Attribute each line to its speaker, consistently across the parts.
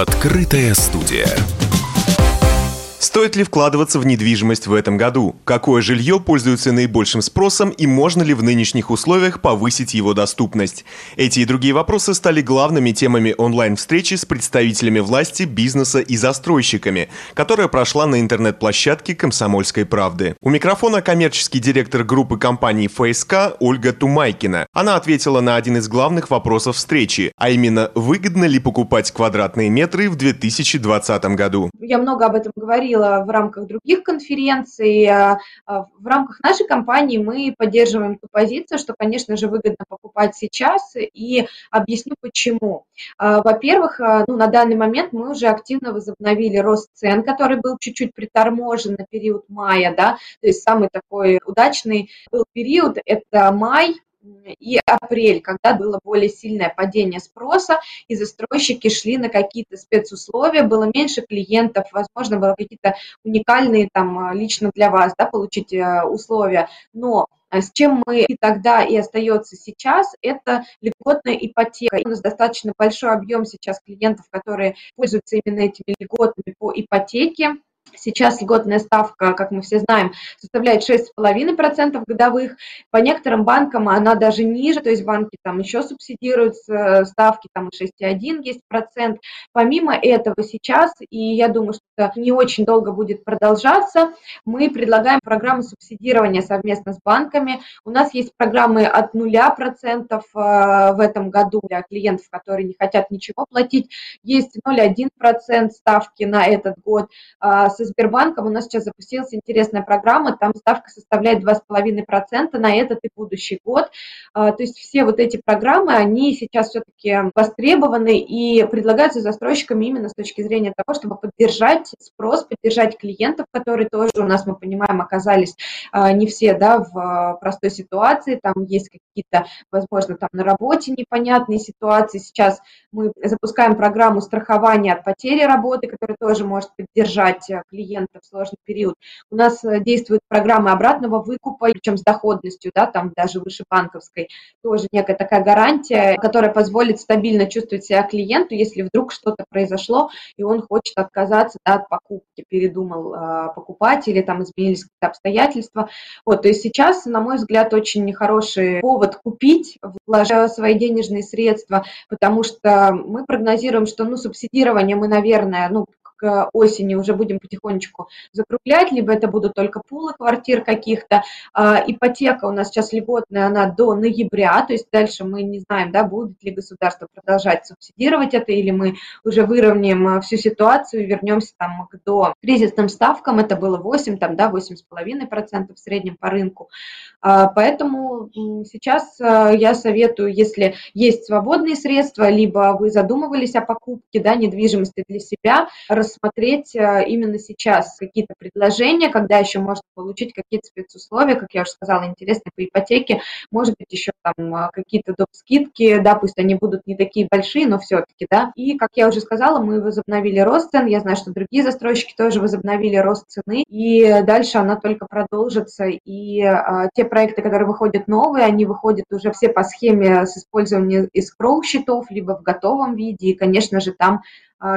Speaker 1: Открытая студия.
Speaker 2: Стоит ли вкладываться в недвижимость в этом году? Какое жилье пользуется наибольшим спросом и можно ли в нынешних условиях повысить его доступность? Эти и другие вопросы стали главными темами онлайн-встречи с представителями власти, бизнеса и застройщиками, которая прошла на интернет-площадке «Комсомольской правды». У микрофона коммерческий директор группы компаний ФСК Ольга Тумайкина. Она ответила на один из главных вопросов встречи, а именно, выгодно ли покупать квадратные метры в 2020 году.
Speaker 3: Я много об этом говорила говорила в рамках других конференций. А, а, в рамках нашей компании мы поддерживаем ту позицию, что, конечно же, выгодно покупать сейчас, и объясню почему. А, во-первых, ну, на данный момент мы уже активно возобновили рост цен, который был чуть-чуть приторможен на период мая, да, то есть самый такой удачный был период, это май, и апрель, когда было более сильное падение спроса, и застройщики шли на какие-то спецусловия, было меньше клиентов, возможно, было какие-то уникальные там лично для вас, да, получить э, условия, но а с чем мы и тогда и остается сейчас, это льготная ипотека. У нас достаточно большой объем сейчас клиентов, которые пользуются именно этими льготами по ипотеке. Сейчас льготная ставка, как мы все знаем, составляет 6,5% годовых. По некоторым банкам она даже ниже, то есть банки там еще субсидируют э, ставки, там и 6,1 есть процент. Помимо этого сейчас, и я думаю, что это не очень долго будет продолжаться, мы предлагаем программу субсидирования совместно с банками. У нас есть программы от 0% э, в этом году для клиентов, которые не хотят ничего платить. Есть 0,1% ставки на этот год а, со Сбербанком у нас сейчас запустилась интересная программа, там ставка составляет 2,5% на этот и будущий год. А, то есть все вот эти программы, они сейчас все-таки востребованы и предлагаются застройщиками именно с точки зрения того, чтобы поддержать спрос, поддержать клиентов, которые тоже у нас, мы понимаем, оказались а, не все да, в простой ситуации, там есть какие-то, возможно, там на работе непонятные ситуации. Сейчас мы запускаем программу страхования от потери работы, которая тоже может поддержать клиента в сложный период. У нас э, действуют программы обратного выкупа, причем с доходностью, да, там даже выше банковской, тоже некая такая гарантия, которая позволит стабильно чувствовать себя клиенту, если вдруг что-то произошло, и он хочет отказаться да, от покупки, передумал э, покупать или там изменились какие-то обстоятельства. Вот, то есть сейчас, на мой взгляд, очень нехороший повод купить, вложив свои денежные средства, потому что мы прогнозируем, что ну, субсидирование мы, наверное, ну, к осени уже будем потихонечку закруглять, либо это будут только пулы квартир каких-то. А, ипотека у нас сейчас льготная, она до ноября, то есть дальше мы не знаем, да, будет ли государство продолжать субсидировать это, или мы уже выровняем а, всю ситуацию и вернемся там к до кризисным ставкам, это было 8, там, да, 8,5% в среднем по рынку. А, поэтому сейчас я советую, если есть свободные средства, либо вы задумывались о покупке да, недвижимости для себя, рассмотреть э, именно сейчас какие-то предложения, когда еще можно получить какие-то спецусловия, как я уже сказала, интересные по ипотеке, может быть, еще там э, какие-то доп. скидки, да, пусть они будут не такие большие, но все-таки, да. И, как я уже сказала, мы возобновили рост цен, я знаю, что другие застройщики тоже возобновили рост цены, и дальше она только продолжится, и а, те проекты, которые выходят новые, они выходят уже все по схеме с использованием escrow счетов, либо в готовом виде, и, конечно же, там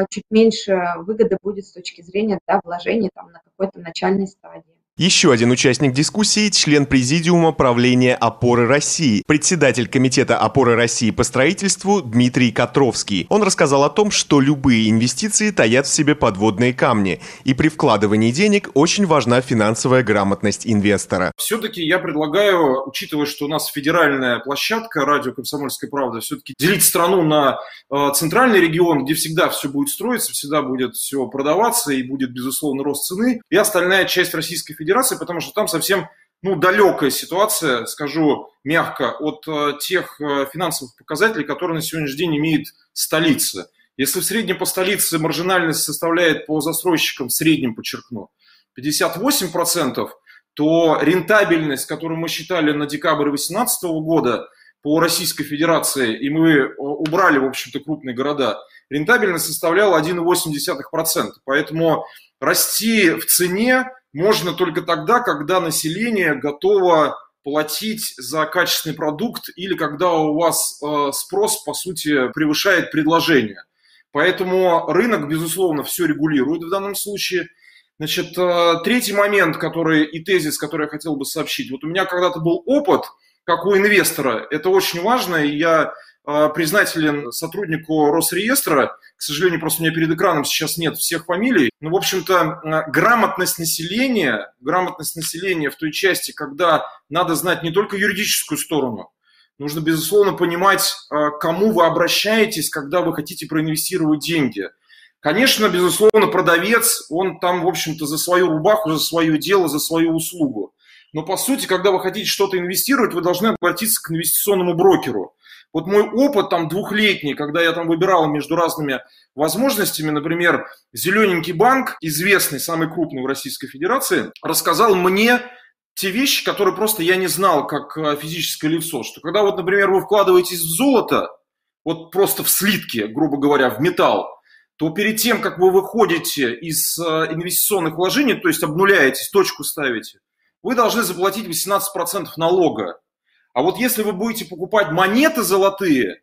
Speaker 3: чуть меньше выгоды будет с точки зрения да, вложения там, на какой-то начальной стадии.
Speaker 2: Еще один участник дискуссии – член Президиума правления «Опоры России», председатель Комитета «Опоры России» по строительству Дмитрий Котровский. Он рассказал о том, что любые инвестиции таят в себе подводные камни, и при вкладывании денег очень важна финансовая грамотность инвестора.
Speaker 4: Все-таки я предлагаю, учитывая, что у нас федеральная площадка радио «Комсомольская правда», все-таки делить страну на э, центральный регион, где всегда все будет строиться, всегда будет все продаваться и будет, безусловно, рост цены, и остальная часть Российской Федерации Федерации, потому что там совсем ну, далекая ситуация, скажу мягко, от э, тех э, финансовых показателей, которые на сегодняшний день имеет столица. Если в среднем по столице маржинальность составляет по застройщикам, в среднем подчеркну, 58%, то рентабельность, которую мы считали на декабрь 2018 года по Российской Федерации, и мы э, убрали, в общем-то, крупные города, рентабельность составляла 1,8%. Поэтому расти в цене можно только тогда, когда население готово платить за качественный продукт или когда у вас э, спрос, по сути, превышает предложение. Поэтому рынок, безусловно, все регулирует в данном случае. Значит, э, третий момент, который и тезис, который я хотел бы сообщить. Вот у меня когда-то был опыт, как у инвестора. Это очень важно, и я э, признателен сотруднику Росреестра. К сожалению, просто у меня перед экраном сейчас нет всех фамилий. Но, в общем-то, грамотность населения, грамотность населения в той части, когда надо знать не только юридическую сторону, нужно, безусловно, понимать, кому вы обращаетесь, когда вы хотите проинвестировать деньги – Конечно, безусловно, продавец, он там, в общем-то, за свою рубаху, за свое дело, за свою услугу. Но, по сути, когда вы хотите что-то инвестировать, вы должны обратиться к инвестиционному брокеру. Вот мой опыт там двухлетний, когда я там выбирал между разными возможностями, например, Зелененький банк, известный, самый крупный в Российской Федерации, рассказал мне те вещи, которые просто я не знал как э, физическое лицо, что когда вот, например, вы вкладываетесь в золото, вот просто в слитки, грубо говоря, в металл, то перед тем, как вы выходите из э, инвестиционных вложений, то есть обнуляетесь, точку ставите, вы должны заплатить 18% налога. А вот если вы будете покупать монеты золотые,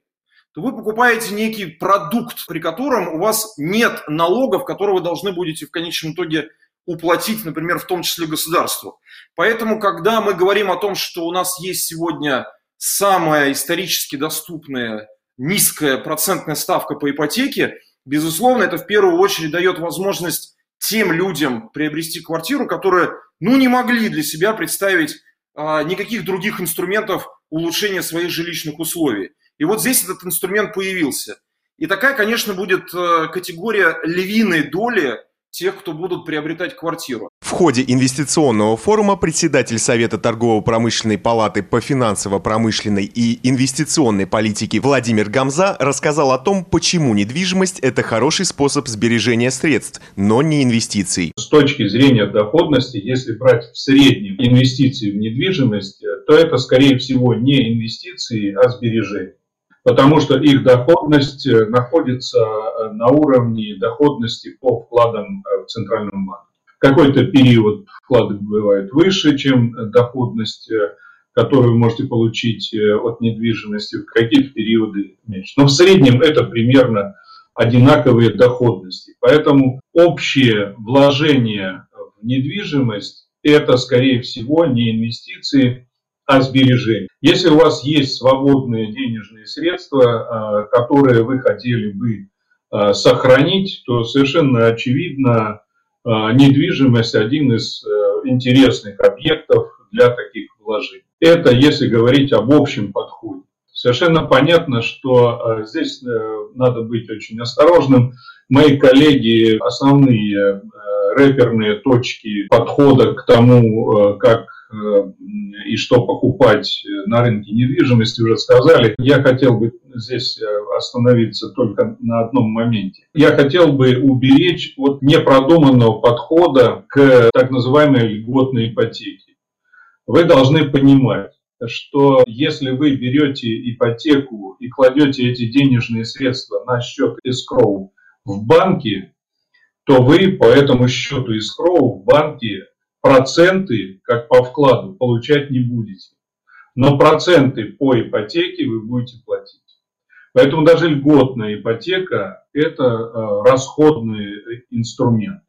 Speaker 4: то вы покупаете некий продукт, при котором у вас нет налогов, которые вы должны будете в конечном итоге уплатить, например, в том числе государству. Поэтому, когда мы говорим о том, что у нас есть сегодня самая исторически доступная низкая процентная ставка по ипотеке, Безусловно, это в первую очередь дает возможность тем людям приобрести квартиру, которые, ну, не могли для себя представить никаких других инструментов улучшения своих жилищных условий. И вот здесь этот инструмент появился. И такая, конечно, будет а, категория львиной доли тех, кто будут приобретать квартиру.
Speaker 2: В ходе инвестиционного форума председатель Совета торгово-промышленной палаты по финансово-промышленной и инвестиционной политике Владимир Гамза рассказал о том, почему недвижимость – это хороший способ сбережения средств, но не инвестиций.
Speaker 1: С точки зрения доходности, если брать в среднем инвестиции в недвижимость, то это, скорее всего, не инвестиции, а сбережения потому что их доходность э, находится э, на уровне доходности по вкладам э, в Центральном банке. Какой-то период вклады бывают выше, чем доходность, которую вы можете получить от недвижимости, в какие-то периоды меньше. Но в среднем это примерно одинаковые доходности. Поэтому общее вложение в недвижимость – это, скорее всего, не инвестиции, о сбережении. Если у вас есть свободные денежные средства, а, которые вы хотели бы а, сохранить, то совершенно очевидно, а, недвижимость один из э, интересных объектов для таких вложений. Это если говорить об общем подходе. Совершенно понятно, что здесь э, надо быть очень осторожным. Мои коллеги основные э, рэперные точки подхода к тому, как Э, и что покупать на рынке недвижимости уже сказали. Я хотел бы здесь э, остановиться только на одном моменте. Я хотел бы уберечь от непродуманного подхода к так называемой льготной ипотеке. Вы должны понимать, что если вы берете ипотеку и кладете эти денежные средства на счет escrow в банке, то вы по этому счету escrow в банке проценты, как по вкладу, получать не будете. Но проценты по ипотеке вы будете платить. Поэтому даже льготная ипотека – это э, расходный инструмент.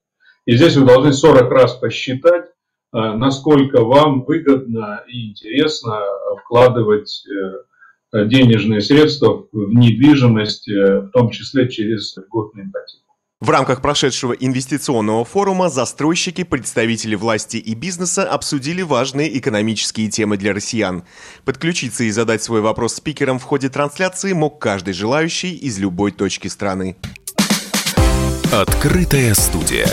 Speaker 1: И здесь вы должны 40 раз посчитать, э, насколько вам выгодно и интересно вкладывать э, денежные средства в недвижимость, в том числе через льготную ипотеку.
Speaker 2: В рамках прошедшего инвестиционного форума застройщики, представители власти и бизнеса обсудили важные экономические темы для россиян. Подключиться и задать свой вопрос спикерам в ходе трансляции мог каждый желающий из любой точки страны.
Speaker 5: Открытая студия.